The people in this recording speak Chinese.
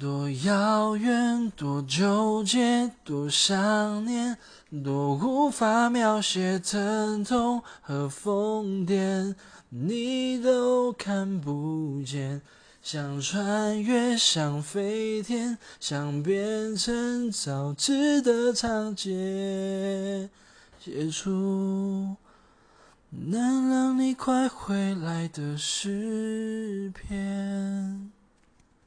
多遥远多纠结多想念多无法描写疼痛和疯癫你都看不见想穿越想飞天想变成造字的仓颉写出能让你快回来的诗篇